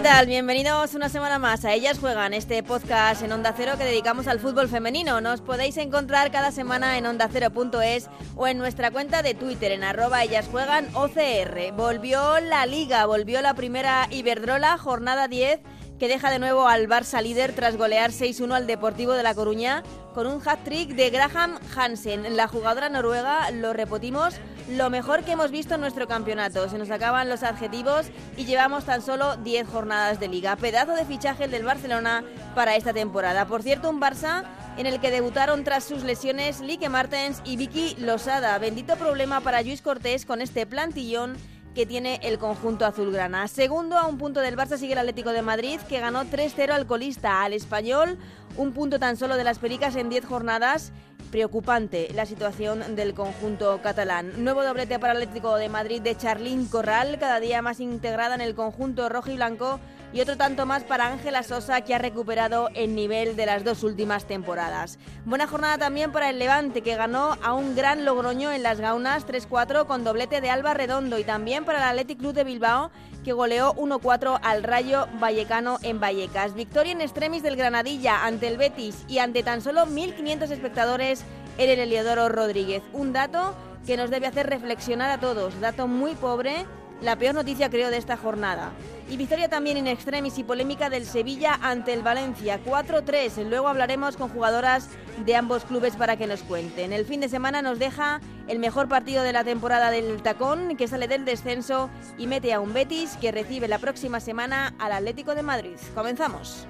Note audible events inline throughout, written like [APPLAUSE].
¿Qué tal? Bienvenidos una semana más a Ellas Juegan, este podcast en Onda Cero que dedicamos al fútbol femenino. Nos podéis encontrar cada semana en ondacero.es o en nuestra cuenta de Twitter en arroba Ellas Juegan OCR. Volvió la liga, volvió la primera Iberdrola, jornada 10 que deja de nuevo al Barça líder tras golear 6-1 al Deportivo de La Coruña con un hat-trick de Graham Hansen. La jugadora noruega, lo repetimos, lo mejor que hemos visto en nuestro campeonato. Se nos acaban los adjetivos y llevamos tan solo 10 jornadas de liga. Pedazo de fichaje el del Barcelona para esta temporada. Por cierto, un Barça en el que debutaron tras sus lesiones Lique Martens y Vicky Losada. Bendito problema para Luis Cortés con este plantillón que tiene el conjunto azulgrana. Segundo, a un punto del Barça sigue el Atlético de Madrid, que ganó 3-0 al colista, al español, un punto tan solo de las Pericas en 10 jornadas. Preocupante la situación del conjunto catalán. Nuevo doblete para el Atlético de Madrid de Charlín Corral, cada día más integrada en el conjunto rojo y blanco y otro tanto más para Ángela Sosa que ha recuperado el nivel de las dos últimas temporadas. Buena jornada también para el Levante que ganó a un gran Logroño en las Gaunas 3-4 con doblete de Alba Redondo y también para el Athletic Club de Bilbao que goleó 1-4 al Rayo Vallecano en Vallecas. Victoria en extremis del Granadilla ante el Betis y ante tan solo 1.500 espectadores en el Eliodoro Rodríguez. Un dato que nos debe hacer reflexionar a todos. Dato muy pobre la peor noticia creo de esta jornada. Y victoria también in extremis y polémica del Sevilla ante el Valencia 4-3. Luego hablaremos con jugadoras de ambos clubes para que nos cuenten. El fin de semana nos deja el mejor partido de la temporada del Tacón que sale del descenso y mete a un Betis que recibe la próxima semana al Atlético de Madrid. Comenzamos.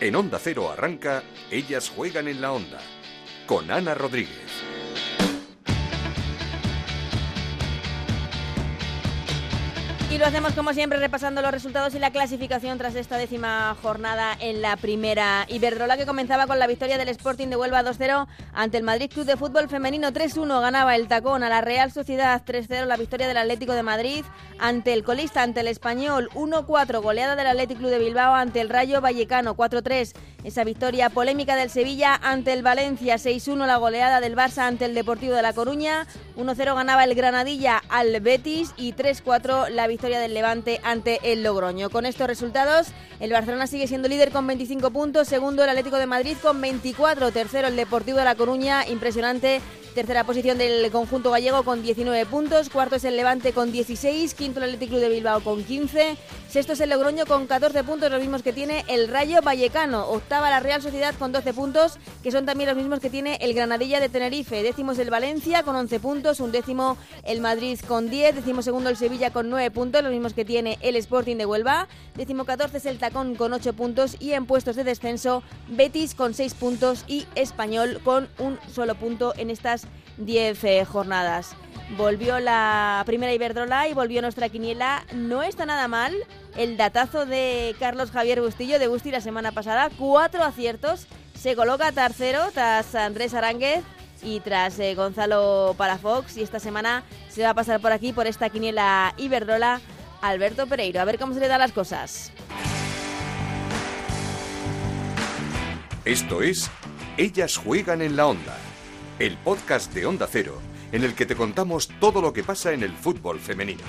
En Onda Cero arranca Ellas juegan en la onda con Ana Rodríguez. Y lo hacemos como siempre repasando los resultados y la clasificación tras esta décima jornada en la primera. Iberdrola que comenzaba con la victoria del Sporting de Huelva 2-0 ante el Madrid Club de Fútbol Femenino 3-1 ganaba el tacón a la Real Sociedad 3-0 la victoria del Atlético de Madrid ante el colista ante el Español 1-4 goleada del Atlético Club de Bilbao ante el Rayo Vallecano 4-3 esa victoria polémica del Sevilla ante el Valencia 6-1 la goleada del Barça ante el Deportivo de La Coruña 1-0 ganaba el Granadilla al Betis y 3-4 la victoria del Levante ante el Logroño. Con estos resultados, el Barcelona sigue siendo líder con 25 puntos, segundo el Atlético de Madrid con 24, tercero el Deportivo de La Coruña, impresionante Tercera posición del conjunto gallego con 19 puntos. Cuarto es el Levante con 16. Quinto el Atlético Club de Bilbao con 15. Sexto es el Logroño con 14 puntos, los mismos que tiene el Rayo Vallecano. Octava la Real Sociedad con 12 puntos, que son también los mismos que tiene el Granadilla de Tenerife. Décimo es el Valencia con 11 puntos. Un décimo el Madrid con 10. Décimo segundo el Sevilla con 9 puntos, los mismos que tiene el Sporting de Huelva. Décimo 14 es el Tacón con 8 puntos. Y en puestos de descenso, Betis con 6 puntos y Español con un solo punto en estas 10 eh, jornadas. Volvió la primera Iberdrola y volvió nuestra quiniela. No está nada mal el datazo de Carlos Javier Bustillo de Busti la semana pasada. Cuatro aciertos. Se coloca tercero tras Andrés Aránguez y tras eh, Gonzalo Palafox. Y esta semana se va a pasar por aquí, por esta quiniela Iberdrola, Alberto Pereiro. A ver cómo se le dan las cosas. Esto es Ellas juegan en la onda el podcast de Onda Cero, en el que te contamos todo lo que pasa en el fútbol femenino.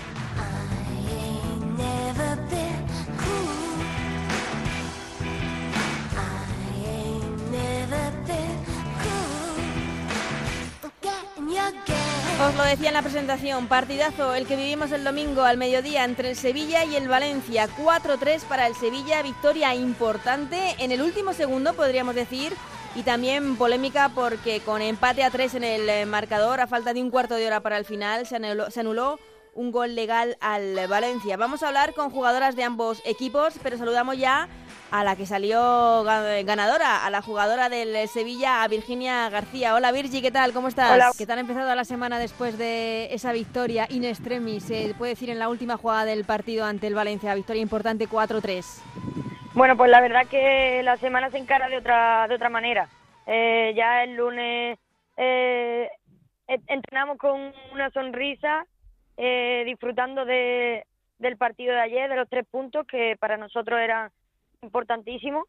Os lo decía en la presentación, partidazo el que vivimos el domingo al mediodía entre el Sevilla y el Valencia. 4-3 para el Sevilla, victoria importante en el último segundo, podríamos decir, y también polémica porque con empate a tres en el eh, marcador, a falta de un cuarto de hora para el final, se anuló, un gol legal al Valencia. Vamos a hablar con jugadoras de ambos equipos, pero saludamos ya a la que salió ganadora, a la jugadora del Sevilla, a Virginia García. Hola Virgi, ¿qué tal? ¿Cómo estás? Hola. ¿Qué tal ha empezado la semana después de esa victoria in extremis? Se puede decir en la última jugada del partido ante el Valencia, victoria importante 4-3. Bueno, pues la verdad que la semana se encara de otra de otra manera. Eh, ya el lunes eh, entrenamos con una sonrisa, eh, disfrutando de, del partido de ayer, de los tres puntos, que para nosotros eran importantísimos.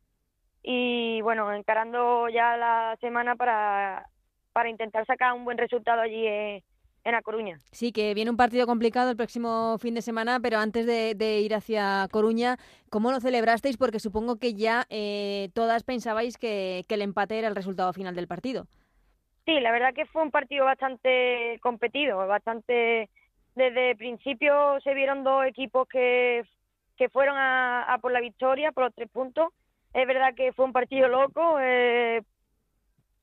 Y bueno, encarando ya la semana para, para intentar sacar un buen resultado allí en, en A Coruña. Sí, que viene un partido complicado el próximo fin de semana, pero antes de, ir hacia Coruña, ¿cómo lo celebrasteis? Porque supongo que ya eh, todas pensabais que, que el empate era el resultado final del partido. Sí, la verdad que fue un partido bastante competido, bastante desde el principio se vieron dos equipos que, que fueron a, por la victoria, por los tres puntos. Es verdad que fue un partido loco. Eh,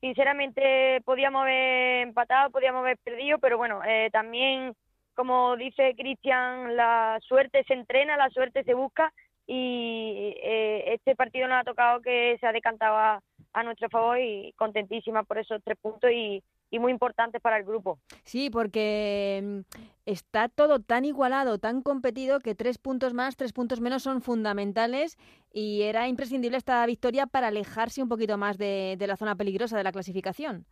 sinceramente podíamos haber empatado, podíamos haber perdido, pero bueno, eh, también, como dice Cristian, la suerte se entrena, la suerte se busca y eh, este partido nos ha tocado que se ha decantado a, a nuestro favor y contentísima por esos tres puntos y, y muy importantes para el grupo. Sí, porque mm, está todo tan igualado, tan competido, que tres puntos más, tres puntos menos son fundamentales y era imprescindible esta victoria para alejarse un poquito más de, la zona peligrosa de la clasificación.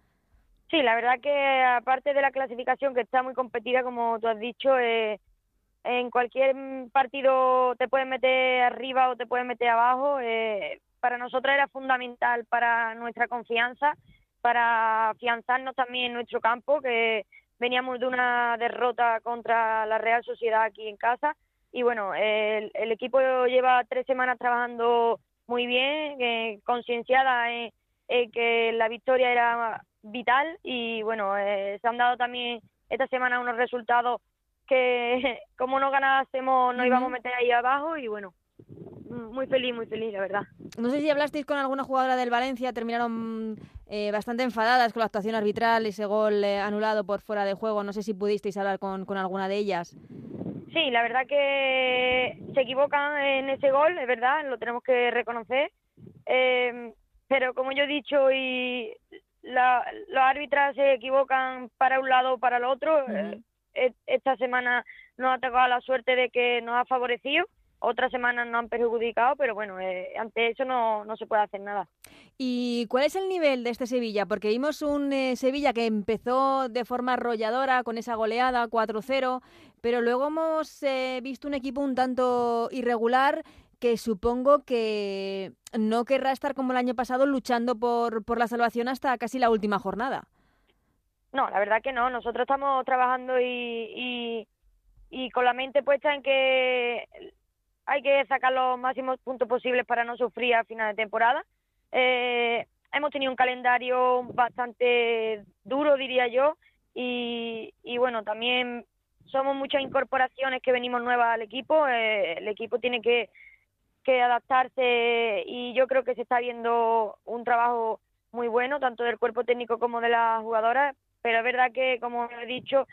Sí, la verdad que aparte de la clasificación que está muy competida, como tú has dicho, eh, en cualquier partido te puedes meter arriba o te puedes meter abajo. Eh, para nosotros era fundamental para nuestra confianza para afianzarnos también en nuestro campo, que veníamos de una derrota contra la Real Sociedad aquí en casa. Y bueno, el, equipo lleva tres semanas trabajando muy bien, eh, concienciada en, que la victoria era vital. Y bueno, eh, se han dado también esta semana unos resultados que [LAUGHS] como no ganásemos nos íbamos a meter ahí abajo. Y bueno, muy feliz, muy feliz, la verdad. No sé si hablasteis con alguna jugadora del Valencia, terminaron eh, bastante enfadadas con la actuación arbitral, ese gol eh, anulado por fuera de juego. No sé si pudisteis hablar con, con alguna de ellas. Sí, la verdad que se equivocan en ese gol, es verdad, lo tenemos que reconocer. Eh, pero como yo he dicho, y la, los árbitras se equivocan para un lado o para el otro. esta semana nos ha tocado la suerte de que nos ha favorecido otras semanas no han perjudicado, pero bueno, eh, ante eso no, no, se puede hacer nada. ¿Y cuál es el nivel de este Sevilla? Porque vimos un eh, Sevilla que empezó de forma arrolladora con esa goleada 4-0, pero luego hemos eh, visto un equipo un tanto irregular que supongo que no querrá estar como el año pasado luchando por, por la salvación hasta casi la última jornada. No, la verdad que no. Nosotros estamos trabajando y, y, y con la mente puesta en que hay que sacar los máximos puntos posibles para no sufrir a final de temporada. Eh, hemos tenido un calendario bastante duro, diría yo, y, bueno, también somos muchas incorporaciones que venimos nuevas al equipo. Eh, el equipo tiene que, que adaptarse y yo creo que se está viendo un trabajo muy bueno, tanto del cuerpo técnico como de las jugadoras, pero es verdad que, como he dicho,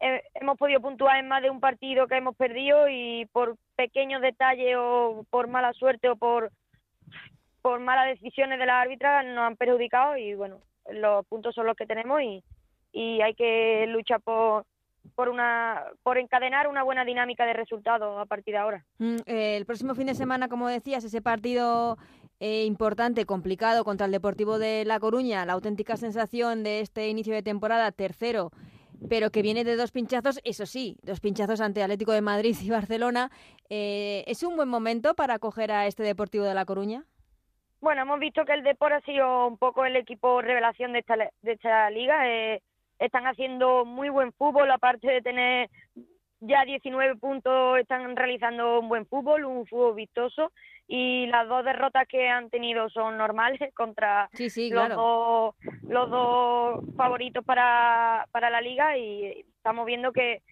hemos podido puntuar en más de un partido que hemos perdido y por pequeños detalles o por mala suerte o por por malas decisiones de la árbitra nos han perjudicado y bueno los puntos son los que tenemos y, y hay que luchar por por una por encadenar una buena dinámica de resultados a partir de ahora. Mm, el próximo fin de semana, como decías, ese partido eh, importante, complicado contra el Deportivo de La Coruña, la auténtica sensación de este inicio de temporada, tercero pero que viene de dos pinchazos, eso sí, dos pinchazos ante Atlético de Madrid y Barcelona. Eh, ¿Es un buen momento para acoger a este Deportivo de La Coruña? Bueno, hemos visto que el Depor ha sido un poco el equipo revelación de esta, liga. Eh, están haciendo muy buen fútbol, aparte de tener ya 19 puntos, están realizando un buen fútbol, un fútbol vistoso y las dos derrotas que han tenido son normales [LAUGHS] contra los, dos, los dos favoritos para, para la liga y estamos viendo que,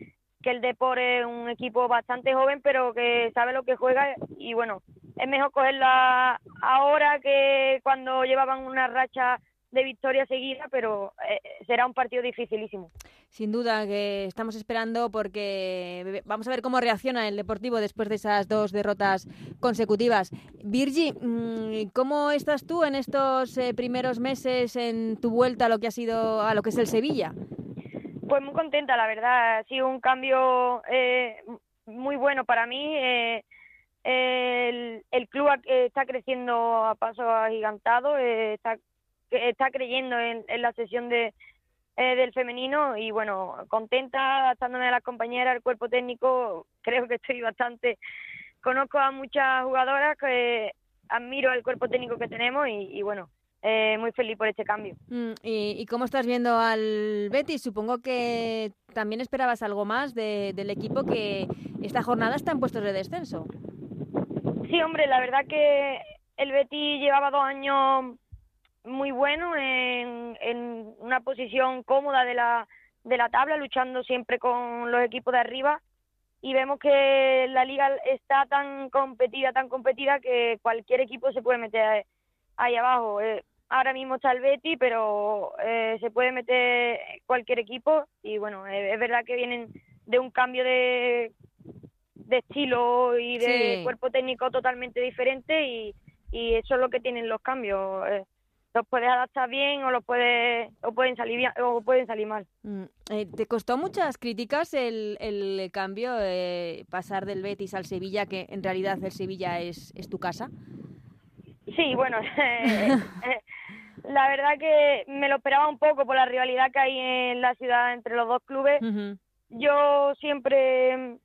que el Depor es un equipo bastante joven pero que sabe lo que juega y bueno, es mejor cogerla ahora que cuando llevaban una racha de victoria seguida, pero eh, será un partido dificilísimo. Sin duda que estamos esperando porque vamos a ver cómo reacciona el Deportivo después de esas dos derrotas consecutivas. Virgi, mm, ¿cómo estás tú en estos eh, primeros meses en tu vuelta a lo que ha sido a lo que es el Sevilla? Pues muy contenta, la verdad. Ha sido un cambio eh, muy bueno para mí. el, el, club está creciendo a paso agigantado, está, está creyendo en, la sesión de, eh, del femenino y bueno, contenta adaptándome a las compañeras, el cuerpo técnico, creo que estoy bastante, conozco a muchas jugadoras que admiro el cuerpo técnico que tenemos y, bueno, eh, muy feliz por este cambio. Mm, ¿Y, cómo estás viendo al Betis? Supongo que también esperabas algo más del equipo que esta jornada está en puestos de descenso. Sí, hombre, la verdad que el Betis llevaba dos años muy buenos en, en una posición cómoda de la, de la tabla, luchando siempre con los equipos de arriba. Y vemos que la liga está tan competida, tan competida que cualquier equipo se puede meter ahí abajo. Eh, ahora mismo está el Betty, pero eh, se puede meter cualquier equipo. Y bueno, eh, es verdad que vienen de un cambio de, de estilo y de cuerpo técnico totalmente diferente y, y eso es lo que tienen los cambios los puedes adaptar bien o los puedes o pueden salir bien o pueden salir mal. Mm, eh, ¿Te costó muchas críticas el, el cambio, eh, pasar del Betis al Sevilla, que en realidad el Sevilla es, es tu casa? Sí, bueno, eh, [LAUGHS] la verdad que me lo esperaba un poco por la rivalidad que hay en la ciudad entre los dos clubes. Yo siempre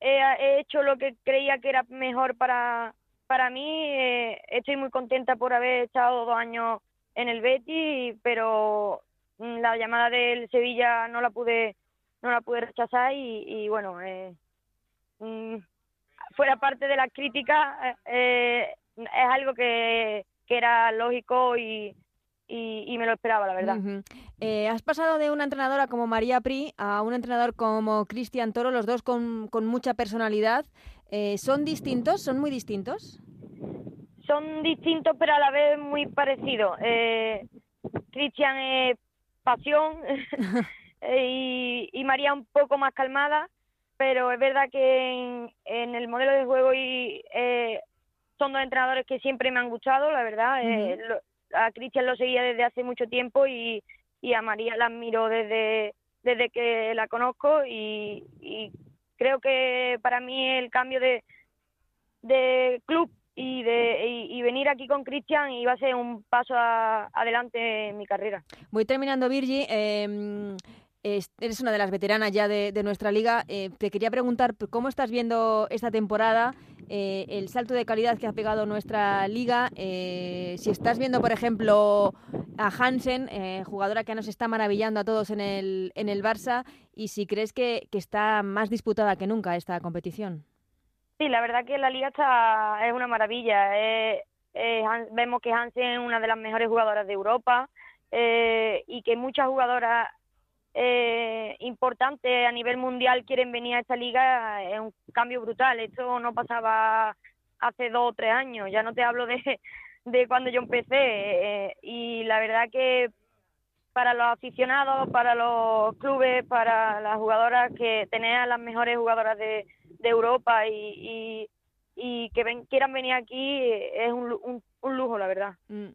he hecho lo que creía que era mejor para para mí eh, estoy muy contenta por haber estado dos años en el Betis, pero mm, la llamada del Sevilla no la pude no la pude rechazar y, bueno eh, mm, fuera parte de las críticas eh, es algo que, era lógico y, y, me lo esperaba, la verdad. has pasado de una entrenadora como María Pri a un entrenador como Cristian Toro, los dos con mucha personalidad. Eh, ¿Son distintos? ¿Son muy distintos? Son distintos, pero a la vez muy parecidos. Eh, Cristian es pasión [LAUGHS] y, y, María un poco más calmada, pero es verdad que en, el modelo de juego y, eh, son dos entrenadores que siempre me han gustado, la verdad. Eh, a Cristian lo seguía desde hace mucho tiempo y, y a María la admiro desde, desde que la conozco y, y creo que para mí el cambio de, club y de y, venir aquí con Cristian iba a ser un paso adelante en mi carrera. Voy terminando, Virgi. Eh, eres una de las veteranas ya de, nuestra liga. Eh, te quería preguntar cómo estás viendo esta temporada, eh, el salto de calidad que ha pegado nuestra liga. Eh, si estás viendo, por ejemplo, a Hansen, jugadora que nos está maravillando a todos en el, en el Barça, y si crees que, está más disputada que nunca esta competición. Sí, la verdad que la liga está es una maravilla. vemos que Hansen es una de las mejores jugadoras de Europa. y que muchas jugadoras eh, importantes a nivel mundial quieren venir a esta liga es un cambio brutal. Esto no pasaba hace dos o tres años, ya no te hablo de, de cuando yo empecé. Eh, y la verdad que para los aficionados, para los clubes, para las jugadoras, que tener a las mejores jugadoras de, Europa y, y, que ven, quieran venir aquí es un, un, lujo, la verdad. Mm.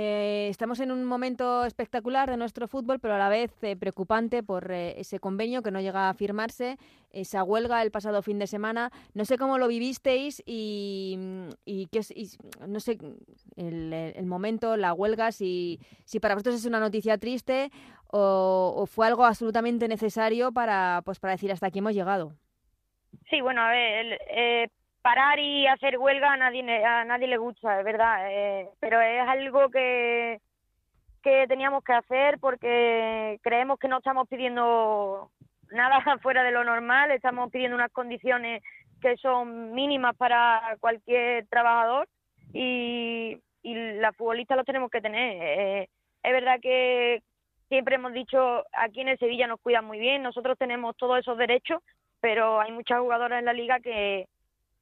Eh, estamos en un momento espectacular de nuestro fútbol, pero a la vez eh, preocupante por eh, ese convenio que no llega a firmarse, esa huelga el pasado fin de semana. No sé cómo lo vivisteis y, y, no sé el, momento, la huelga, si, si para vosotros es una noticia triste o, fue algo absolutamente necesario para, pues, para decir hasta aquí hemos llegado. Sí, bueno, a ver, parar y hacer huelga a nadie a nadie le gusta, es verdad, eh, pero es algo que que teníamos que hacer porque creemos que no estamos pidiendo nada [LAUGHS] fuera de lo normal, estamos pidiendo unas condiciones que son mínimas para cualquier trabajador y, y las futbolistas los tenemos que tener. Eh, es verdad que siempre hemos dicho aquí en el Sevilla nos cuidan muy bien, nosotros tenemos todos esos derechos, pero hay muchas jugadoras en la liga que,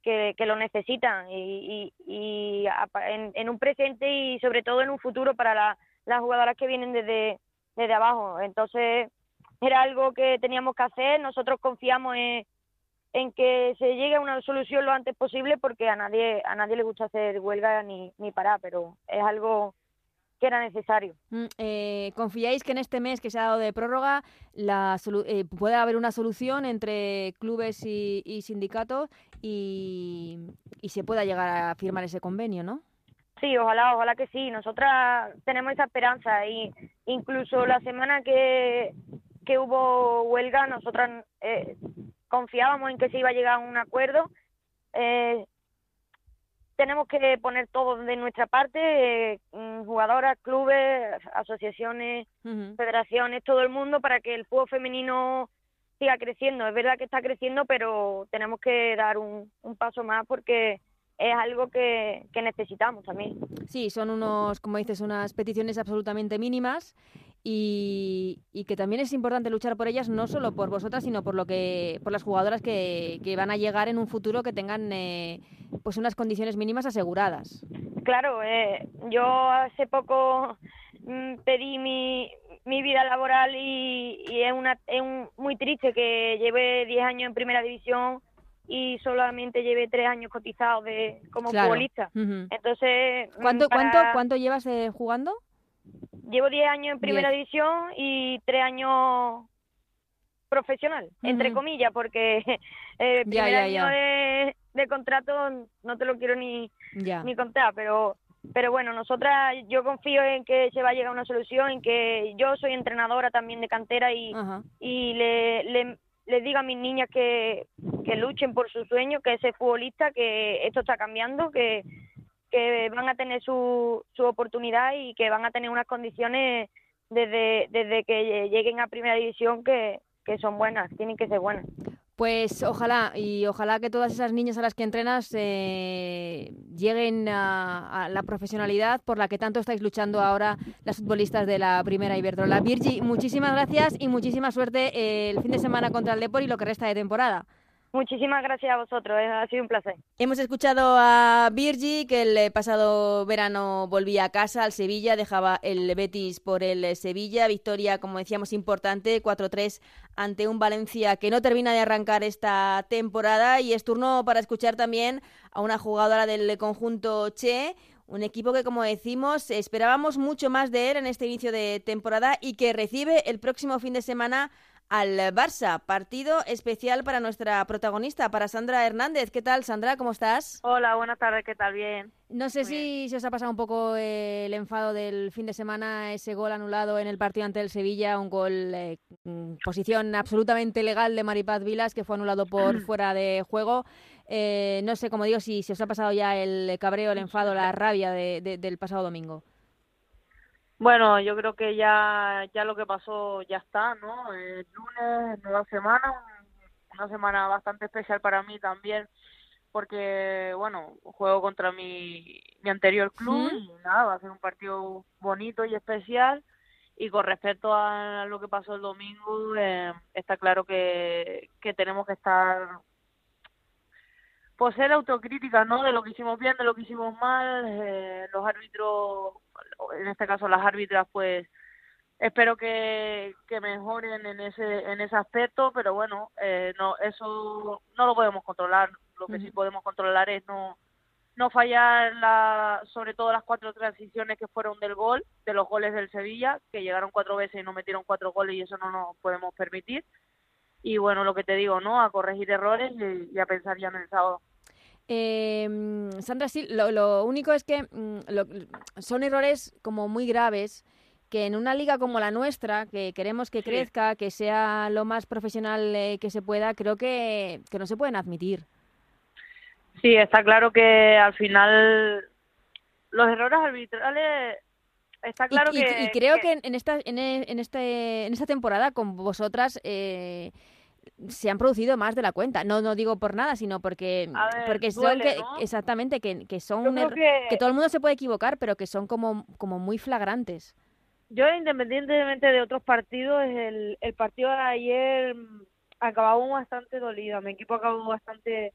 que, lo necesitan y, y, en, un presente y sobre todo en un futuro para las jugadoras que vienen desde, desde abajo. Entonces era algo que teníamos que hacer, nosotros confiamos en, en que se llegue a una solución lo antes posible porque a nadie a nadie le gusta hacer huelga ni, ni parar, pero es algo que era necesario. Mm, eh, ¿Confiáis que en este mes que se ha dado de prórroga la eh, puede haber una solución entre clubes y, sindicatos y, se pueda llegar a firmar ese convenio, no? Sí, ojalá, ojalá que sí. Nosotras tenemos esa esperanza y incluso la semana que, que hubo huelga, nosotras eh, confiábamos en que se iba a llegar a un acuerdo. Eh, tenemos que poner todo de nuestra parte, eh, mm, jugadoras, clubes, asociaciones, federaciones, todo el mundo para que el fútbol femenino siga creciendo. Es verdad que está creciendo, pero tenemos que dar un, un paso más porque es algo que, que, necesitamos también. Sí, son unos, como dices, unas peticiones absolutamente mínimas y, y, que también es importante luchar por ellas no solo por vosotras, sino por lo que por las jugadoras que, que van a llegar en un futuro que tengan eh, pues unas condiciones mínimas aseguradas. Claro, eh, yo hace poco mm, pedí mi, mi vida laboral y, y es, una, es un, muy triste que lleve 10 años en primera división y solamente llevé tres años cotizados de como futbolista. Entonces, ¿cuánto, ¿cuánto, ¿cuánto llevas eh, jugando? Llevo diez años en primera división y tres años profesional, entre comillas, porque [LAUGHS] el primer año De, de, contrato no te lo quiero ni, ni contar, pero pero bueno, nosotras, yo confío en que se va a llegar a una solución, en que yo soy entrenadora también de cantera y, y le, le, les digo a mis niñas que, que luchen por su sueño, que ese futbolista, que esto está cambiando, que, que van a tener su, su oportunidad y que van a tener unas condiciones desde, desde que lleguen a primera división que, que son buenas, tienen que ser buenas. Pues ojalá, y ojalá que todas esas niñas a las que entrenas eh, lleguen a, la profesionalidad por la que tanto estáis luchando ahora las futbolistas de la primera Iberdrola. Virgi, muchísimas gracias y muchísima suerte eh, el fin de semana contra el Depor y lo que resta de temporada. Muchísimas gracias a vosotros, eh, ha sido un placer. Hemos escuchado a Virgi, que el eh, pasado verano volvía a casa, al Sevilla, dejaba el Betis por el eh, Sevilla. Victoria, como decíamos, importante, 4-3 ante un Valencia que no termina de arrancar esta temporada. Y es turno para escuchar también a una jugadora del conjunto Che, un equipo que, como decimos, esperábamos mucho más de él en este inicio de temporada y que recibe el próximo fin de semana al Barça. Partido especial para nuestra protagonista, para Sandra Hernández. ¿Qué tal, Sandra? ¿Cómo estás? Hola, buenas tardes. ¿Qué tal? Bien. No sé si se os ha pasado un poco el enfado del fin de semana, ese gol anulado en el partido ante el Sevilla, un gol eh, posición absolutamente legal de Maripaz Vilas que fue anulado por [CLEARS THROAT] fuera de juego. Eh, no sé, como digo, si se os ha pasado ya el cabreo, el enfado, la rabia del pasado domingo. Bueno, yo creo que ya, ya lo que pasó ya está, ¿no? El lunes, nueva semana, una semana bastante especial para mí también, porque, bueno, juego contra mi, mi anterior club y nada, va a ser un partido bonito y especial. Y con respecto a lo que pasó el domingo, eh, está claro que, que tenemos que estar pues ser autocrítica, ¿no? De lo que hicimos bien, de lo que hicimos mal, eh, los árbitros, en este caso las árbitras, pues espero que, que mejoren en ese en ese aspecto, pero bueno, eh, no eso no lo podemos controlar. Lo que sí podemos controlar es no no fallar la, sobre todo las cuatro transiciones que fueron del gol, de los goles del Sevilla, que llegaron cuatro veces y no metieron cuatro goles y eso no nos podemos permitir y bueno, lo que te digo, ¿no? A corregir errores y, a pensar ya en el sábado. Eh, Sandra, sí, lo, único es que mm, son errores como muy graves que en una liga como la nuestra, que queremos que crezca, que sea lo más profesional eh, que se pueda, creo que, que no se pueden admitir. Sí, está claro que al final los errores arbitrales está claro y, que y, creo que, en esta en, en este en esta temporada con vosotras eh, se han producido más de la cuenta. No no digo por nada, sino porque porque son que, exactamente que, que son que... todo el mundo se puede equivocar, pero que son como como muy flagrantes. Yo independientemente de otros partidos, el, el partido de ayer mm, acabó bastante dolido. Mi equipo acabó bastante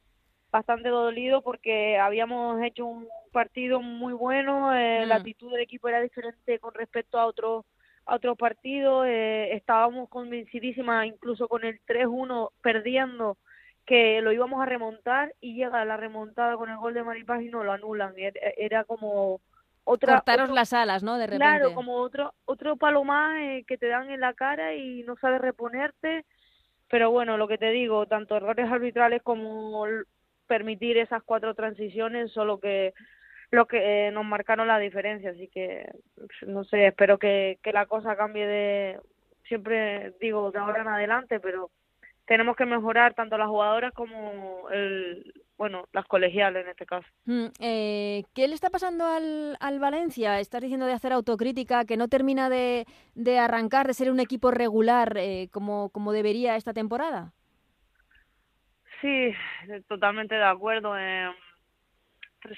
bastante dolido porque habíamos hecho un partido muy bueno, eh, la mm. actitud del equipo era diferente con respecto a otros a otros partidos, eh, estábamos convencidísimas incluso con el 3-1 perdiendo que lo íbamos a remontar y llega la remontada con el gol de Maripaz y no lo anulan, era como otra cortaros las alas, ¿no? De repente. Claro, como otro otro palo más eh, que te dan en la cara y no sabes reponerte, pero bueno, lo que te digo, tanto errores arbitrales como permitir esas cuatro transiciones, solo que lo que eh, nos marcaron la diferencia. Así que, no sé, espero que, que la cosa cambie de, siempre digo, de ahora en adelante, pero tenemos que mejorar tanto las jugadoras como el, bueno, las colegiales en este caso. Mm, eh, ¿Qué le está pasando al, al Valencia? Estás diciendo de hacer autocrítica, que no termina de, de arrancar, de ser un equipo regular eh, como, como debería esta temporada. Sí, totalmente de acuerdo. Eh,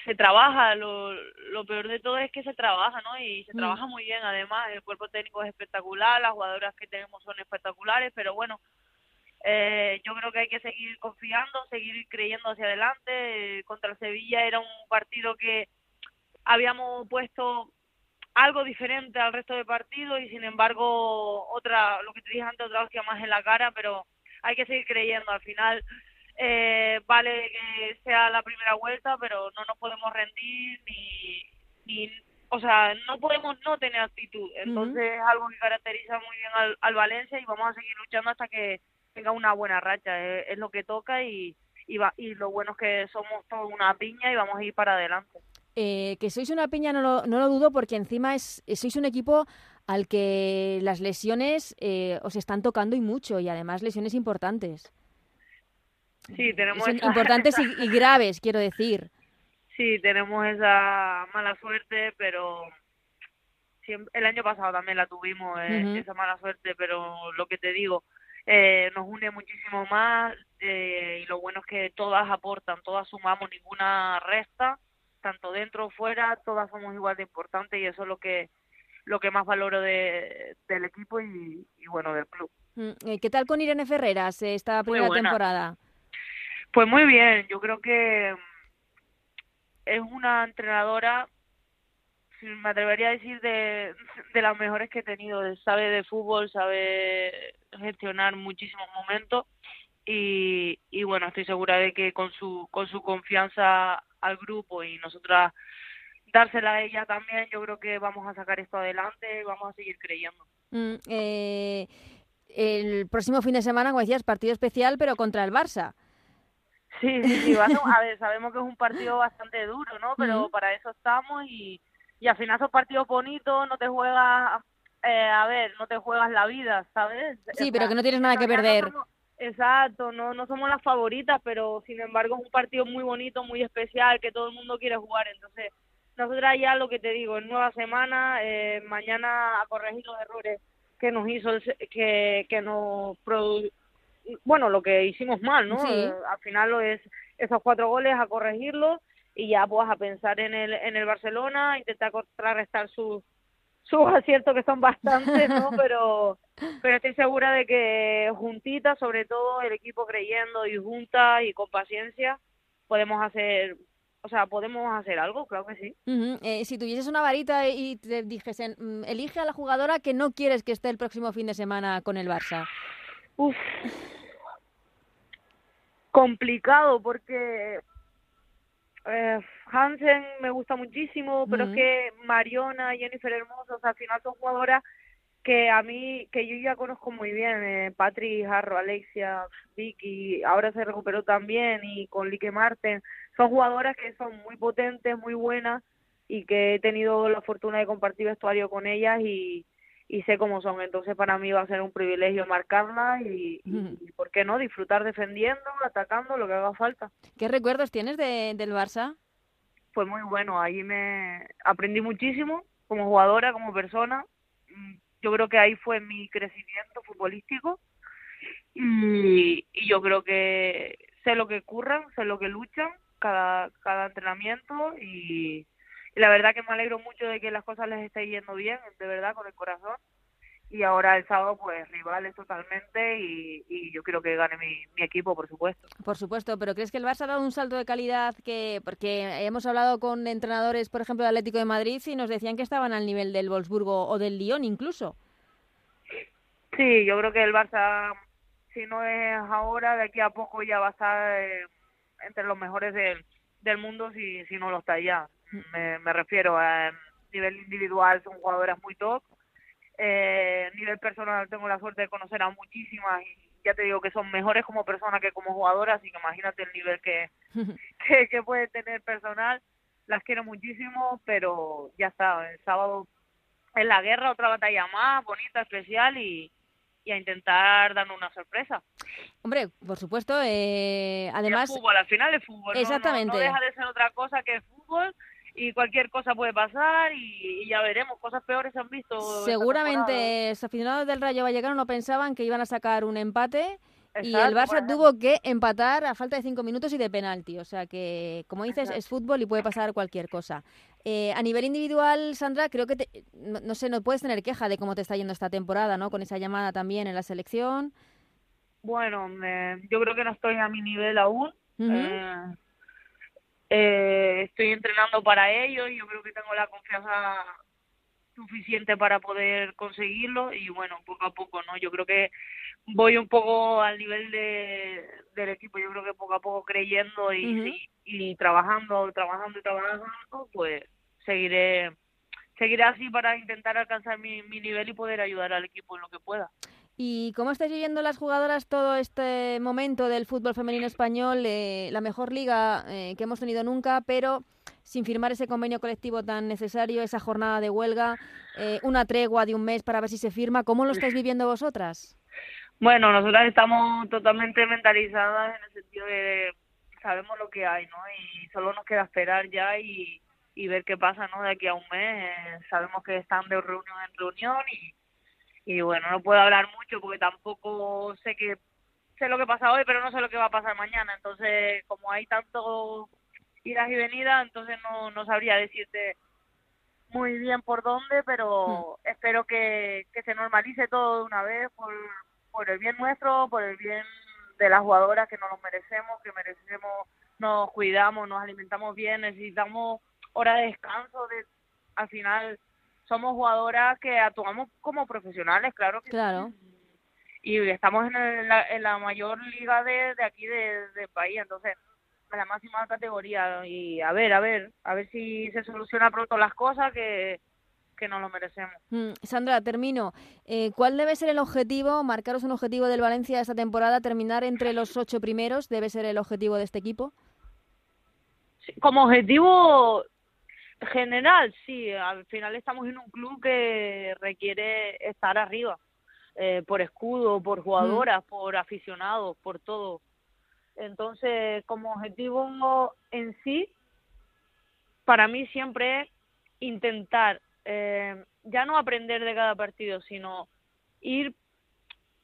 se trabaja, lo, lo peor de todo es que se trabaja, ¿no? Y se Mm. trabaja muy bien, además, el cuerpo técnico es espectacular, las jugadoras que tenemos son espectaculares, pero bueno, eh, yo creo que hay que seguir confiando, seguir creyendo hacia adelante. Eh, contra el Sevilla era un partido que habíamos puesto algo diferente al resto de partidos y sin embargo otra, lo que te dije antes, otra hostia más en la cara, pero hay que seguir creyendo. Al final eh, vale que sea la primera vuelta, pero no nos podemos rendir ni, ni o sea, no podemos no tener actitud. Entonces es algo que caracteriza muy bien al, al Valencia y vamos a seguir luchando hasta que tenga una buena racha. Es, es lo que toca y, y, va, y lo bueno es que somos toda una piña y vamos a ir para adelante. Eh, que sois una piña no lo, no lo dudo porque encima es, sois un equipo al que las lesiones eh, os están tocando y mucho y además lesiones importantes. Sí, tenemos Son esa- importantes esa- y, y graves, quiero decir. Sí, tenemos esa mala suerte, pero siempre, el año pasado también la tuvimos, eh, esa mala suerte, pero lo que te digo, eh, nos une muchísimo más eh, y lo bueno es que todas aportan, todas sumamos, ninguna resta, tanto dentro o fuera, todas somos igual de importantes y eso es lo que lo que más valoro de, del equipo y, y bueno, del club. Mm, eh, ¿Qué tal con Irene Ferreras eh, esta primera temporada? Pues muy bien, yo creo que mm, es una entrenadora, me atrevería a decir, de, de las mejores que he tenido. Sabe de fútbol, sabe gestionar muchísimos momentos y, y bueno, estoy segura de que con su, con su confianza al grupo y nosotras dársela a ella también, yo creo que vamos a sacar esto adelante y vamos a seguir creyendo. Mm, eh, el próximo fin de semana, como decías, partido especial, pero contra el Barça. Sí, sí, [LAUGHS] a ver, sabemos que es un partido bastante duro, ¿no? Pero para eso estamos y, y al final son partidos bonitos, no te juegas, eh, a ver, no te juegas la vida, ¿sabes? Sí, O pero sea, que no tienes nada que perder. no somos- exacto, no, no somos las favoritas, pero sin embargo es un partido muy bonito, muy especial, que todo el mundo quiere jugar, entonces nosotras ya lo que te digo, en nueva semana, eh, mañana a corregir los errores que nos hizo, el que, que nos produ- bueno, lo que hicimos mal, ¿no? Sí. Al final lo es esos cuatro goles a corregirlos y ya pues a pensar en el en el Barcelona, intentar contrarrestar sus sus aciertos que son bastantes, ¿no? [LAUGHS] Pero pero estoy segura de que juntitas, sobre todo el equipo creyendo y juntas y con paciencia podemos hacer, o sea, podemos hacer algo, claro que sí. Eh, si tuvieses una varita y te dijesen, mm, elige a la jugadora que no quieres que esté el próximo fin de semana con el Barça. Uf. Complicado porque eh, Hansen me gusta muchísimo, pero es que Mariona, Jennifer Hermoso, o sea, al final son jugadoras que a mí, que yo ya conozco muy bien, eh, Patri, Jarro, Alexia, Vicky, ahora se recuperó también y con Lique Marten, son jugadoras que son muy potentes, muy buenas y que he tenido la fortuna de compartir vestuario con ellas y, y sé cómo son, entonces para mí va a ser un privilegio marcarlas y, y, Ujú. ¿por qué no? Disfrutar defendiendo, atacando, lo que haga falta. ¿Qué recuerdos tienes de- del Barça? Fue muy bueno, ahí me aprendí muchísimo como jugadora, como persona. Mm, Yo creo que ahí fue mi crecimiento futbolístico y, y yo creo que sé lo que curran, sé lo que luchan cada, cada entrenamiento y, y la verdad que me alegro mucho de que las cosas les estén yendo bien, de verdad, con el corazón. Y ahora el sábado, pues rivales totalmente y, y yo quiero que gane mi, mi equipo, por supuesto. Por supuesto, pero ¿crees que el Barça ha dado un salto de calidad que porque hemos hablado con entrenadores, por ejemplo, del Atlético de Madrid y nos decían que estaban al nivel del Wolfsburgo o del Lyon incluso? Sí, yo creo que el Barça, si no es ahora, de aquí a poco ya va a estar eh, entre los mejores del, del mundo, si, si no lo está ya. Me, me refiero a nivel individual, son jugadoras muy top. Eh, nivel personal, tengo la suerte de conocer a muchísimas y ya te digo que son mejores como personas que como jugadoras, así que imagínate el nivel que, [LAUGHS] que, que puede tener personal. las quiero muchísimo, pero ya está, el sábado es la guerra, otra batalla más, bonita, especial y, y a intentar darnos una sorpresa. Hombre, por supuesto, eh, además... el fútbol, al final es fútbol. Exactamente. No, deja de ser otra cosa que el fútbol y cualquier cosa puede pasar y, ya veremos, cosas peores se han visto. Seguramente los aficionados del Rayo Vallecano no pensaban que iban a sacar un empate y el Barça tuvo que empatar a falta de cinco minutos y de penalti. O sea que, como dices, es fútbol y puede pasar cualquier cosa. Eh, a nivel individual, Sandra, creo que, no, sé, no puedes tener queja de cómo te está yendo esta temporada, ¿no? Con esa llamada también en la selección. Bueno, yo creo que no estoy a mi nivel aún. Eh, eh, estoy entrenando para ello y yo creo que tengo la confianza suficiente para poder conseguirlo y bueno, poco a poco, ¿no? Yo creo que voy un poco al nivel de, del equipo, yo creo que poco a poco creyendo y, y, trabajando, trabajando y trabajando, pues seguiré seguiré así para intentar alcanzar mi, mi nivel y poder ayudar al equipo en lo que pueda. ¿Y cómo estáis viviendo las jugadoras todo este momento del fútbol femenino español? Eh, la mejor liga eh, que hemos tenido nunca, pero sin firmar ese convenio colectivo tan necesario, esa jornada de huelga, eh, una tregua de un mes para ver si se firma. ¿Cómo lo estáis viviendo vosotras? Bueno, nosotras estamos totalmente mentalizadas en el sentido de sabemos lo que hay, ¿no? Y solo nos queda esperar ya y, y ver qué pasa, ¿no? De aquí a un mes. sabemos que están de reunión en reunión y y bueno, no puedo hablar mucho porque tampoco sé que sé lo que pasa hoy, pero no sé lo que va a pasar mañana. Entonces, como hay tanto idas y venidas, entonces no, no sabría decirte muy bien por dónde, pero hmm. espero que, que se normalice todo de una vez por, por el bien nuestro, por el bien de las jugadoras que nos lo merecemos, que merecemos, nos cuidamos, nos alimentamos bien, necesitamos hora de descanso, de al final somos jugadoras que actuamos como profesionales, claro que claro. Y estamos en, la, en la mayor liga de, de aquí del de país, entonces en la máxima categoría y a ver, a ver, a ver si se soluciona pronto las cosas que que nos lo merecemos. Mm, Sandra, termino. Eh, ¿Cuál debe ser el objetivo? Marcaros un objetivo del Valencia esta temporada, terminar entre los ocho primeros, ¿debe ser el objetivo de este equipo? como objetivo, general, sí, al final estamos en un club que requiere estar arriba, eh, por escudo, por jugadoras, por aficionados, por todo. Entonces, como objetivo en sí, para mí siempre es intentar eh, ya no aprender de cada partido, sino ir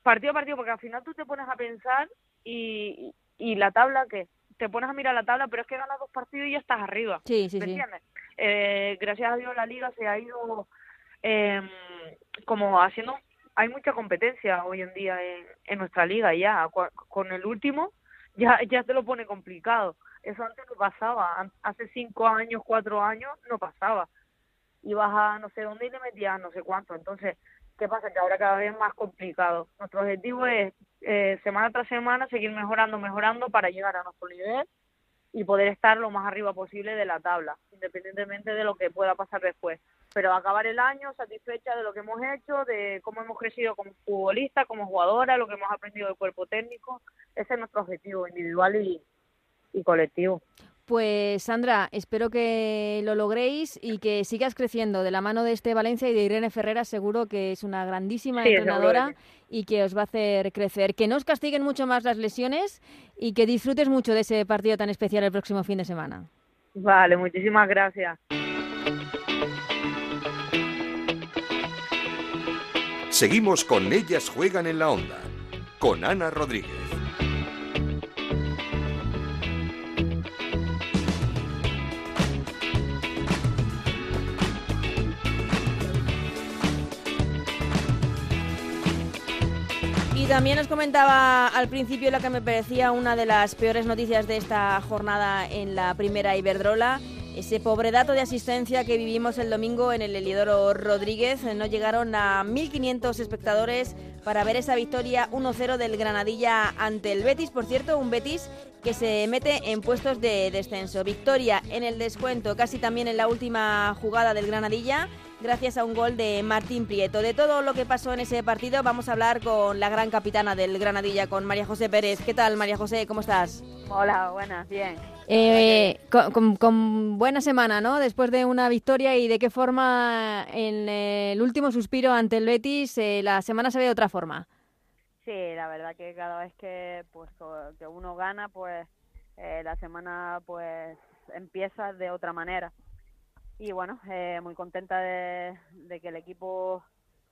partido a partido, porque al final tú te pones a pensar y, y la tabla que te pones a mirar la tabla, pero es que ganas dos partidos y ya estás arriba. Sí, sí, ¿Me sí. entiendes? Eh, gracias a Dios la liga se ha ido eh, como haciendo, hay mucha competencia hoy en día en, nuestra liga ya, con el último ya, ya se lo pone complicado. Eso antes no pasaba, hace cinco años, cuatro años no pasaba. Ibas a no sé dónde y le metías no sé cuánto. Entonces, ¿qué pasa? Que ahora cada vez es más complicado. Nuestro objetivo es eh, semana tras semana seguir mejorando, mejorando para llegar a nuestro nivel y poder estar lo más arriba posible de la tabla, independientemente de lo que pueda pasar después. Pero acabar el año satisfecha de lo que hemos hecho, de cómo hemos crecido como futbolista, como jugadora, lo que hemos aprendido del cuerpo técnico. Ese es nuestro objetivo individual y, y colectivo. Pues Sandra, espero que lo logréis y que sigas creciendo de la mano de este Valencia y de Irene Ferrera. Seguro que es una grandísima entrenadora y que os va a hacer crecer. Que no os castiguen mucho más las lesiones y que disfrutes mucho de ese partido tan especial el próximo fin de semana. Vale, muchísimas gracias. Seguimos con Ellas Juegan en la Onda, con Ana Rodríguez. También os comentaba al principio la que me parecía una de las peores noticias de esta jornada en la primera Iberdrola. Ese pobre dato de asistencia que vivimos el domingo en el Eliodoro Rodríguez. No llegaron a 1.500 espectadores para ver esa victoria 1-0 del Granadilla ante el Betis. Por cierto, un Betis que se mete en puestos de descenso. Victoria en el descuento, casi también en la última jugada del Granadilla gracias a un gol de Martín Prieto. De todo lo que pasó en ese partido vamos a hablar con la gran capitana del Granadilla, con María José Pérez. ¿Qué tal, María José? ¿Cómo estás? Hola, buenas, bien. Eh, con, buena semana, ¿no? Después de una victoria y de qué forma en el último suspiro ante el Betis eh, la semana se ve de otra forma. Sí, la verdad que cada vez que pues que uno gana, pues eh, la semana pues empieza de otra manera. Y bueno, muy contenta de, de que el equipo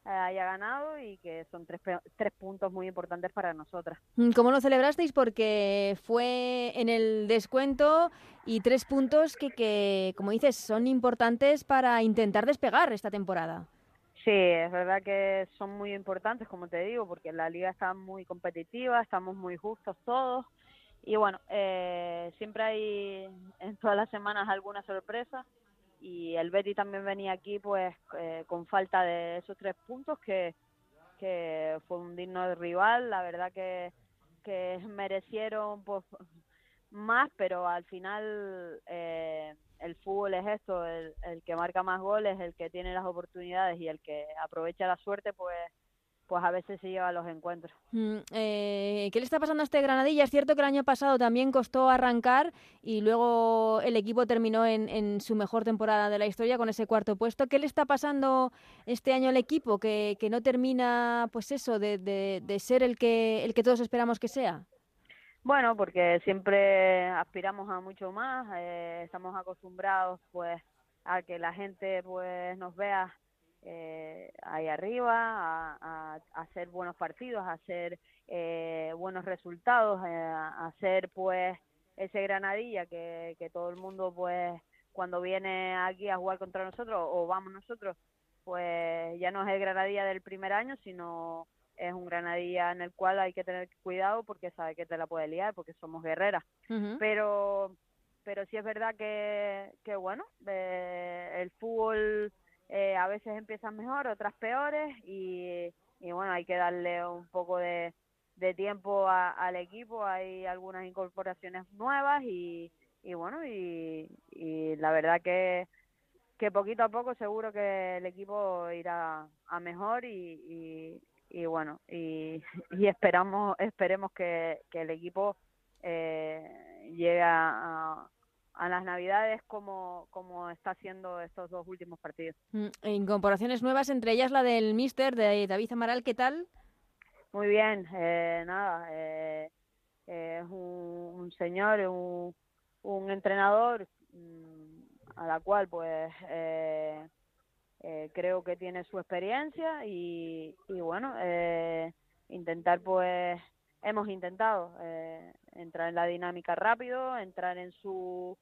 haya ganado y que son tres, tres puntos muy importantes para nosotras. Mm, ¿Cómo lo celebrasteis? Porque fue en el descuento y tres puntos que, que, como dices, son importantes para intentar despegar esta temporada. Sí, es verdad que son muy importantes, como te digo, porque la liga está muy competitiva, estamos muy justos todos. Y bueno, eh, siempre hay en todas las semanas alguna sorpresa y el Betty también venía aquí pues eh, con falta de esos tres puntos que, que fue un digno rival, la verdad que, que merecieron pues más, pero al final eh, el fútbol es esto, el, el que marca más goles, el que tiene las oportunidades y el que aprovecha la suerte pues pues a veces se lleva los encuentros. Mm, eh, ¿Qué le está pasando a este Granadilla? Es cierto que el año pasado también costó arrancar y luego el equipo terminó en, su mejor temporada de la historia con ese cuarto puesto. ¿Qué le está pasando este año al equipo que, no termina, pues eso, de, ser el que, el que todos esperamos que sea? Bueno, porque siempre aspiramos a mucho más, eh, estamos acostumbrados pues a que la gente pues nos vea eh, ahí arriba, a, hacer buenos partidos, a hacer eh, buenos resultados, eh, a hacer pues ese Granadilla que, que todo el mundo pues cuando viene aquí a jugar contra nosotros o vamos nosotros, pues ya no es el Granadilla del primer año, sino es un Granadilla en el cual hay que tener cuidado porque sabe que te la puede liar porque somos guerreras. Pero pero sí es verdad que, que bueno, el fútbol eh, a veces empiezan mejor, otras peores y, bueno, hay que darle un poco de, tiempo al equipo, hay algunas incorporaciones nuevas y, bueno, y, la verdad que, que poquito a poco seguro que el equipo irá a mejor y, y, bueno, [LAUGHS] y, esperamos, esperemos que, que el equipo eh, llegue a, a las Navidades como, como está haciendo estos dos últimos partidos. Mm, incorporaciones nuevas, entre ellas la del Mister, de David Amaral, ¿qué tal? Muy bien, eh, nada, eh, es un, señor, un, un entrenador mm, a la cual pues eh, creo que tiene su experiencia y, y bueno, intentar pues hemos intentado entrar en la dinámica rápido, entrar en su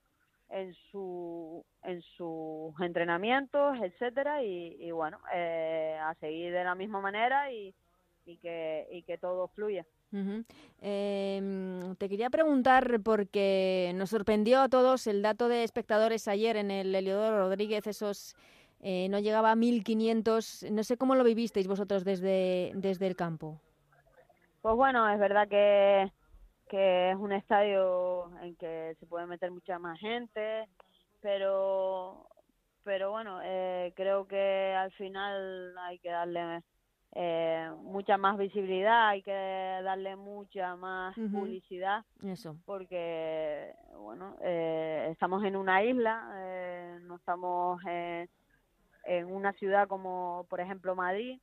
en su en sus entrenamientos etcétera y, bueno eh, a seguir de la misma manera y, y que y que todo fluya. Em, te quería preguntar porque nos sorprendió a todos el dato de espectadores ayer en el Heliodoro Rodríguez esos eh, no llegaba a 1500 no sé cómo lo vivisteis vosotros desde desde el campo. Pues bueno es verdad que que es un estadio en que se puede meter mucha más gente, pero pero bueno, eh, creo que al final hay que darle eh, mucha más visibilidad, hay que darle mucha más publicidad, Eso. porque bueno, eh, estamos en una isla, no estamos en una ciudad como por ejemplo Madrid,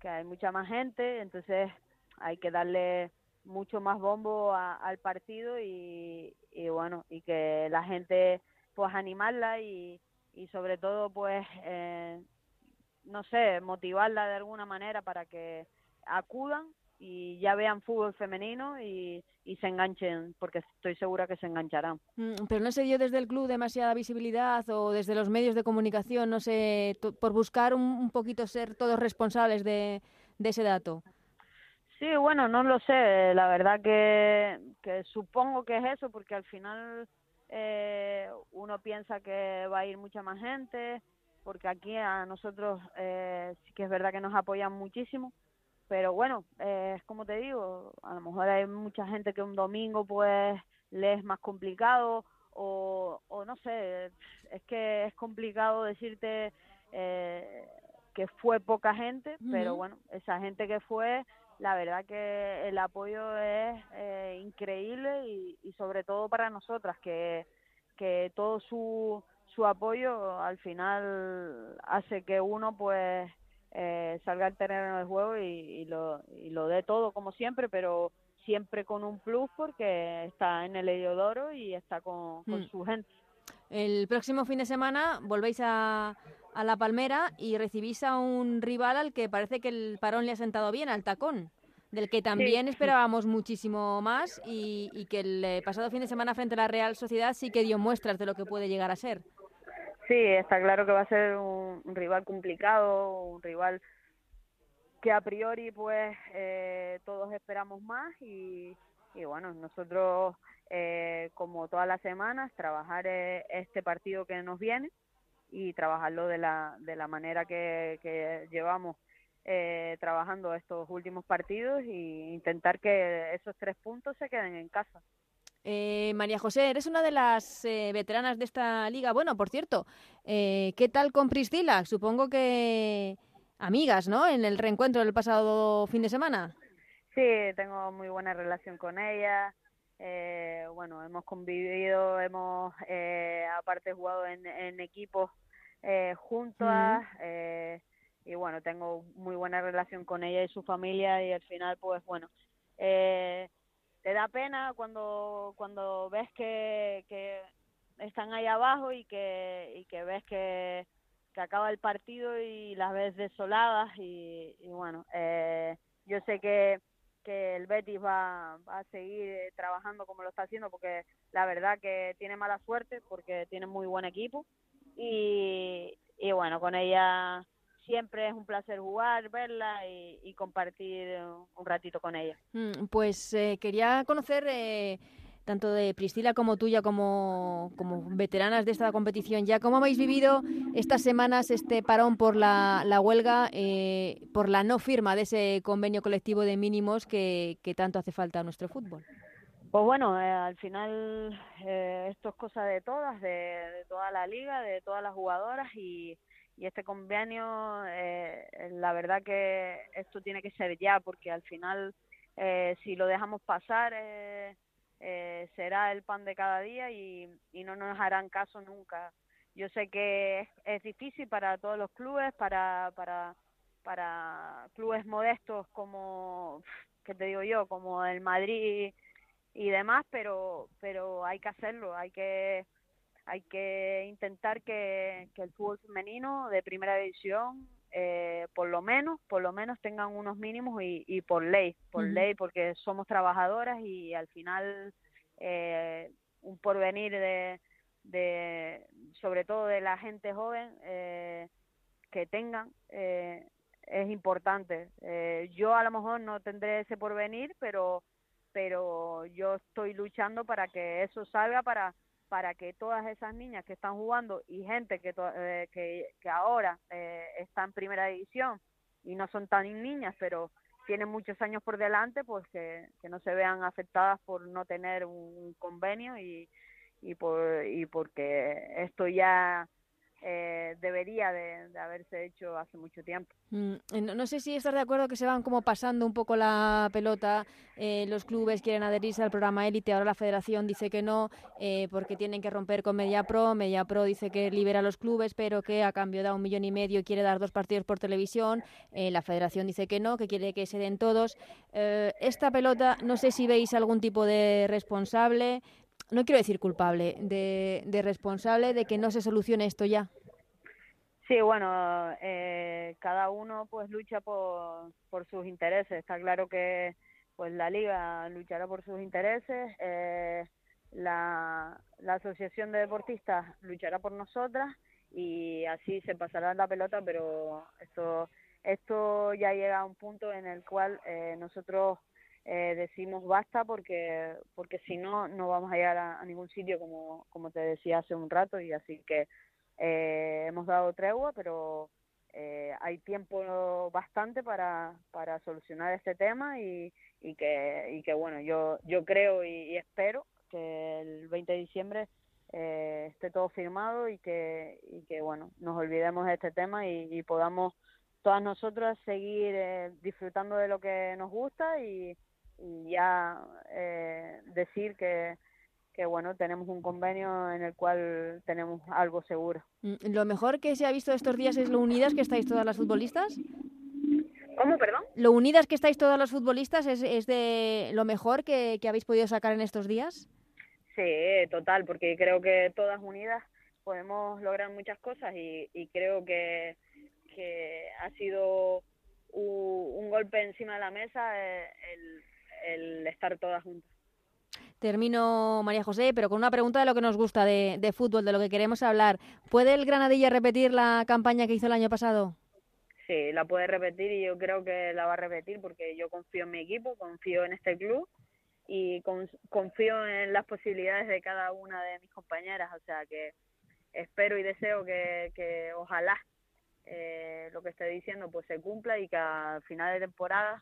que hay mucha más gente, entonces hay que darle mucho más bombo al partido y, bueno, y que la gente pues animarla y, y sobre todo pues eh, no sé, motivarla de alguna manera para que acudan y ya vean fútbol femenino y, y se enganchen, porque estoy segura que se engancharán. Mm, pero no se dio desde el club demasiada visibilidad o desde los medios de comunicación, no sé, por buscar un, un poquito ser todos responsables de ese dato. Sí, bueno, no lo sé. La verdad que, que supongo que es eso, porque al final eh, uno piensa que va a ir mucha más gente, porque aquí a nosotros eh, sí que es verdad que nos apoyan muchísimo, pero bueno, eh, es como te digo, a lo mejor hay mucha gente que un domingo pues le es más complicado o, o no sé, es que es complicado decirte eh, que fue poca gente, pero bueno, esa gente que fue, la verdad que el apoyo es eh, increíble y, y, sobre todo para nosotras, que, que todo su, su apoyo al final hace que uno pues eh, salga al terreno de juego y, y, lo, y lo dé todo como siempre, pero siempre con un plus porque está en el Heliodoro y está con, con mm. su gente. El próximo fin de semana volvéis a, a La Palmera y recibís a un rival al que parece que el parón le ha sentado bien, al tacón, del que también esperábamos muchísimo más y, y, que el eh, pasado fin de semana frente a la Real Sociedad sí que dio muestras de lo que puede llegar a ser. Sí, está claro que va a ser un, un rival complicado, un rival que a priori pues eh, todos esperamos más y, y bueno, nosotros eh, como todas las semanas trabajar eh, este partido que nos viene y trabajarlo de la, de la manera que, que llevamos eh, trabajando estos últimos partidos y intentar que esos tres puntos se queden en casa. Eh, María José, eres una de las eh, veteranas de esta liga. Bueno, por cierto, eh, ¿qué tal con Priscila? Supongo que amigas, ¿no? En el reencuentro del pasado fin de semana. Sí, tengo muy buena relación con ella. Eh, bueno, hemos convivido, hemos eh, aparte jugado en, en equipos eh, juntas eh, y bueno, tengo muy buena relación con ella y su familia y al final pues bueno, eh, te da pena cuando cuando ves que, que están ahí abajo y que, y que ves que, que acaba el partido y las ves desoladas y, y bueno, eh, yo sé que que el Betis va, va a seguir eh, trabajando como lo está haciendo porque la verdad que tiene mala suerte porque tiene muy buen equipo y, bueno, con ella siempre es un placer jugar, verla y, compartir un ratito con ella. Mm, pues eh, quería conocer eh, tanto de Priscila como tuya, como, como veteranas de esta competición ya. ¿Cómo habéis vivido estas semanas este parón por la, la huelga, eh, por la no firma de ese convenio colectivo de mínimos que, que tanto hace falta a nuestro fútbol? Pues bueno, eh, al final eh, esto es cosa de todas, de, toda la liga, de todas las jugadoras y, este convenio, eh, la verdad que esto tiene que ser ya porque al final eh, si lo dejamos pasar eh, será el pan de cada día y, y no nos harán caso nunca. Yo sé que es, es difícil para todos los clubes, para, para, para clubes modestos como, ¿qué te digo yo? Como el Madrid y demás, pero, pero hay que hacerlo, hay que, hay que intentar que, que el fútbol femenino de primera división eh, por lo menos, por lo menos tengan unos mínimos y, y por ley, por uh -huh. ley, porque somos trabajadoras y al final eh, un porvenir de, de, sobre todo de la gente joven eh, que tengan eh, es importante. Eh, yo a lo mejor no tendré ese porvenir, pero pero yo estoy luchando para que eso salga para para que todas esas niñas que están jugando y gente que, eh, que, que ahora eh, está en primera división y no son tan niñas, pero tienen muchos años por delante, pues que, que no se vean afectadas por no tener un convenio y, y, por, y porque esto ya eh, debería de, haberse hecho hace mucho tiempo. Mm, no, no, sé si estás de acuerdo que se van como pasando un poco la pelota, eh, los clubes quieren adherirse al programa élite, ahora la federación dice que no, eh, porque tienen que romper con MediaPro, MediaPro dice que libera a los clubes, pero que a cambio da un millón y medio y quiere dar dos partidos por televisión, eh, la federación dice que no, que quiere que se den todos. Eh, esta pelota, no sé si veis algún tipo de responsable, no quiero decir culpable, de, de responsable de que no se solucione esto ya. Sí, bueno, eh, cada uno pues lucha por, sus intereses. Está claro que pues la liga luchará por sus intereses, eh, la, la asociación de deportistas luchará por nosotras y así se pasará la pelota, pero esto esto ya llega a un punto en el cual eh, nosotros eh, decimos basta porque porque si no no vamos a llegar a, ningún sitio como como te decía hace un rato y así que eh, hemos dado tregua pero eh, hay tiempo bastante para para solucionar este tema y, y que y que bueno yo yo creo y, espero que el 20 de diciembre eh, esté todo firmado y que, y que bueno, nos olvidemos de este tema y, y podamos todas nosotras seguir eh, disfrutando de lo que nos gusta y ya eh, decir que, que bueno tenemos un convenio en el cual tenemos algo seguro. Mm, Lo mejor que se ha visto estos días es lo unidas que estáis todas las futbolistas. ¿Cómo, perdón? Lo unidas que estáis todas las futbolistas es, es de lo mejor que, que habéis podido sacar en estos días. Sí, total, porque creo que todas unidas podemos lograr muchas cosas y, y creo que, que ha sido u- un golpe encima de la mesa eh, el, el estar todas juntas. Termino, María José, pero con una pregunta de lo que nos gusta de, de fútbol, de lo que queremos hablar. ¿Puede el Granadilla repetir la campaña que hizo el año pasado? Sí, la puede repetir y yo creo que la va a repetir porque yo confío en mi equipo, confío en este club y con- confío en las posibilidades de cada una de mis compañeras. O sea que espero y deseo que, que ojalá eh, lo que esté diciendo pues se cumpla y que al final de temporada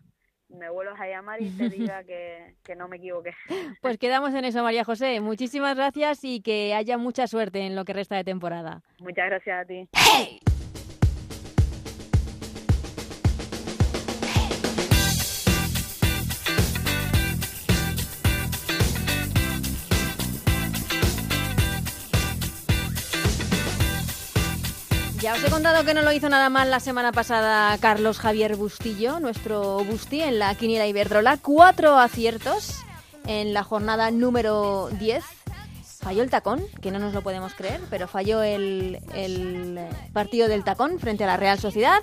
me vuelvas a llamar y te [LAUGHS] diga que, que no me equivoqué. [LAUGHS] Pues quedamos en eso, María José. Muchísimas gracias y que haya mucha suerte en lo que resta de temporada. Muchas gracias a ti. Ya os he contado que no lo hizo nada mal la semana pasada Carlos Javier Bustillo, nuestro Busti, en la Quiniela Iberdrola. Cuatro aciertos en la jornada número 10. Falló el tacón, que no nos lo podemos creer, pero falló el, el partido del tacón frente a la Real Sociedad.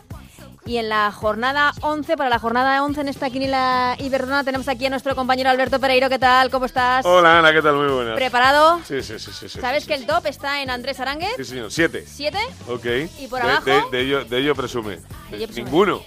Y en la jornada 11, para la jornada 11 en esta Quiniela Iberdrola, tenemos aquí a nuestro compañero Alberto Pereiro. ¿Qué tal? ¿Cómo estás? Hola Ana, ¿qué tal? Muy buenas. ¿Preparado? Sí, sí, sí, sí. sí, ¿Sabes sí, que sí. el top está en Andrés Aránguez? Sí, señor. Siete. ¿Siete? Ok. ¿Y por de, abajo? De, de ello, de ello presume. De ello presume. Ninguno.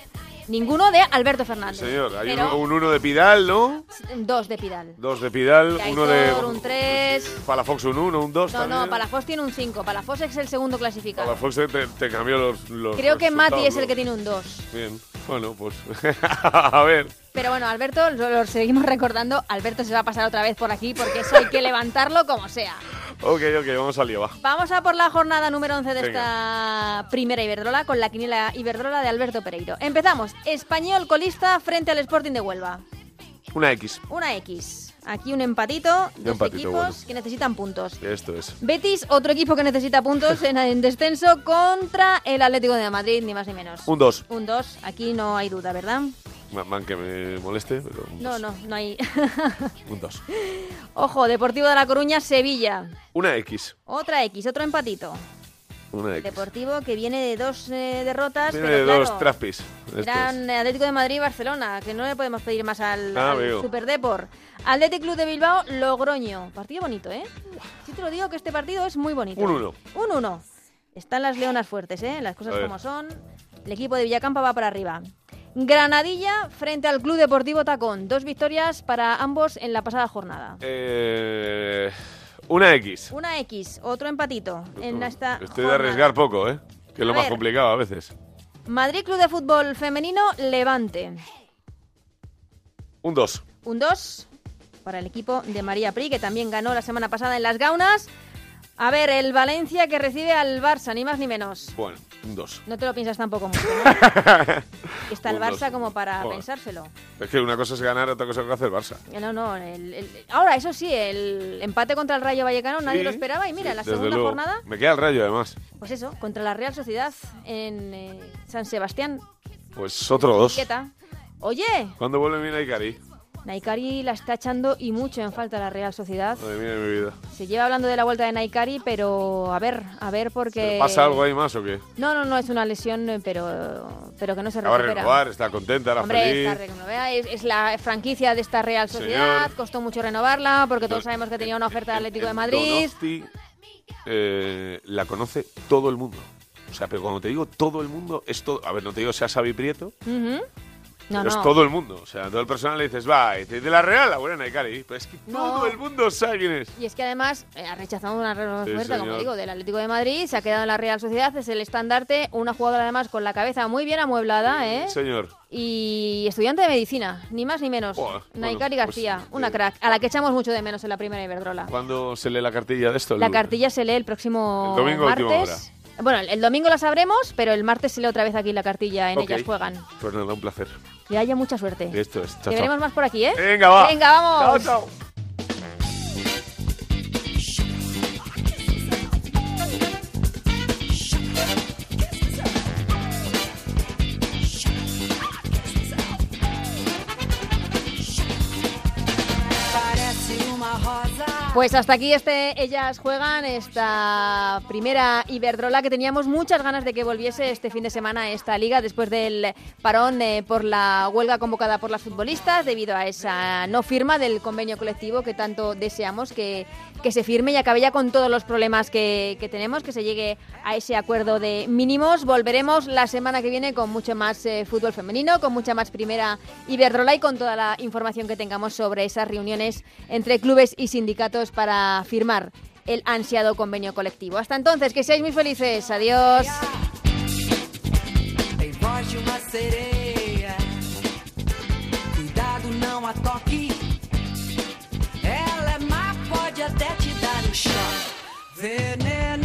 Ninguno de Alberto Fernández. Señor, hay Pero uno, un uno de Pidal, ¿no? dos de Pidal. Dos de Pidal, uno de... Un tres. Palafox un uno, un dos No, también. no, Palafox tiene un 5. Palafox es el segundo clasificado. Palafox te, te cambió los, los Creo que Mati es el que tiene un 2. Bien, bueno, pues... [LAUGHS] a ver. Pero bueno, Alberto, lo, lo seguimos recordando. Alberto se va a pasar otra vez por aquí porque eso hay que levantarlo como sea. Ok, ok, vamos al lío, va. Vamos a por la jornada número 11 de Venga. esta primera Iberdrola con la quiniela Iberdrola de Alberto Pereiro. Empezamos. Español colista frente al Sporting de Huelva. Una X. Una X. Aquí un empatito. Dos empatito, equipos bueno. que necesitan puntos. Esto es. Betis, otro equipo que necesita puntos en, en descenso contra el Atlético de Madrid, ni más ni menos. Un dos. Un 2, aquí no hay duda, ¿verdad? Ma- Man que me moleste, pero... un No, dos. no, no hay. [LAUGHS] Un dos. Ojo, Deportivo de La Coruña, Sevilla. Una X. Otra X, otro empatito. Una X. Deportivo que viene de dos eh, derrotas, Tiene pero dos claro, traspis. Esto es. eran Atlético de Madrid y Barcelona, que no le podemos pedir más al, Ah, al veo. Superdepor. Athletic Club de Bilbao, Logroño. Partido bonito, ¿eh? Sí te lo digo que este partido es muy bonito. Un uno. Un 1. Están las leonas fuertes, ¿eh? Las cosas A ver. como son. El equipo de Villacampa va para arriba. Granadilla frente al Club Deportivo Tacón. Dos victorias para ambos en la pasada jornada. Eh, una X. Una X, otro empatito en esta Estoy de jornada. arriesgar poco, ¿eh? Que es lo A más ver. complicado a veces. Madrid Club de Fútbol Femenino, Levante. Un 2. Un 2 para el equipo de María Pri, que también ganó la semana pasada en las Gaunas. A ver, el Valencia que recibe al Barça, ni más ni menos. Bueno, un 2. No te lo piensas tampoco mucho, ¿no? [LAUGHS] Está el Un Barça dos. como para pensárselo. Es que una cosa es ganar, otra cosa es lo que hace el Barça. No, no. el- el- ahora, eso sí, el empate contra el Rayo Vallecano nadie Sí, lo esperaba. Y mira, sí, la segunda luego. jornada, Me queda el rayo, además. pues eso, contra la Real Sociedad en eh, San Sebastián. Pues otro 2. Quieta. Oye, ¿Cuándo vuelve mi Naikari? Naikari la está echando y mucho en falta la Real Sociedad. Madre mía de mi vida. Se lleva hablando de la vuelta de Naikari, pero a ver, a ver porque... ¿Pasa algo ahí más o qué? No, no, no, es una lesión, pero, pero que no se Acaba de recupera. renovar, está contenta, era Hombre, feliz. está renovada, es, es la franquicia de esta Real Sociedad, Señor. costó mucho renovarla porque todos sabemos que tenía una oferta de en- Atlético de Madrid. Donosti, eh, la conoce todo el mundo. O sea, pero cuando te digo todo el mundo, es todo. A ver, no te digo sea Xavi Prieto, Ujú. No, Pero no. es todo el mundo. O sea, todo el personal le dices, va, de la Real, la buena Naikari. Pero es que No. todo el mundo sabe quién es. Y es que además eh, ha rechazado una Sí, oferta, como digo, del Atlético de Madrid, se ha quedado en la Real Sociedad, es el estandarte, una jugadora además con la cabeza muy bien amueblada, ¿eh? Señor. Y estudiante de medicina, ni más ni menos. Buah, Naikari bueno, pues, García, una crack, a la que echamos mucho de menos en la primera Iberdrola. ¿Cuándo se lee la cartilla de esto? La cartilla se lee el próximo El domingo, martes. Bueno, el, domingo la sabremos, pero el martes se lee otra vez aquí la cartilla en Ok. Ellas Juegan. Pues nada, un placer. Que haya mucha suerte. Esto es. Chao, chao. veremos más por aquí, ¿eh? Venga, va. Venga, vamos. Chao, chao. Pues hasta aquí este Ellas Juegan, esta primera Iberdrola que teníamos muchas ganas de que volviese este fin de semana esta liga después del parón eh, por la huelga convocada por las futbolistas debido a esa no firma del convenio colectivo que tanto deseamos que, que se firme y acabe ya con todos los problemas que, que tenemos, que se llegue a ese acuerdo de mínimos. Volveremos la semana que viene con mucho más eh, fútbol femenino, con mucha más primera Iberdrola y con toda la información que tengamos sobre esas reuniones entre clubes y sindicatos para firmar el ansiado convenio colectivo. Hasta entonces, que seáis muy felices. Adiós. shot. Then and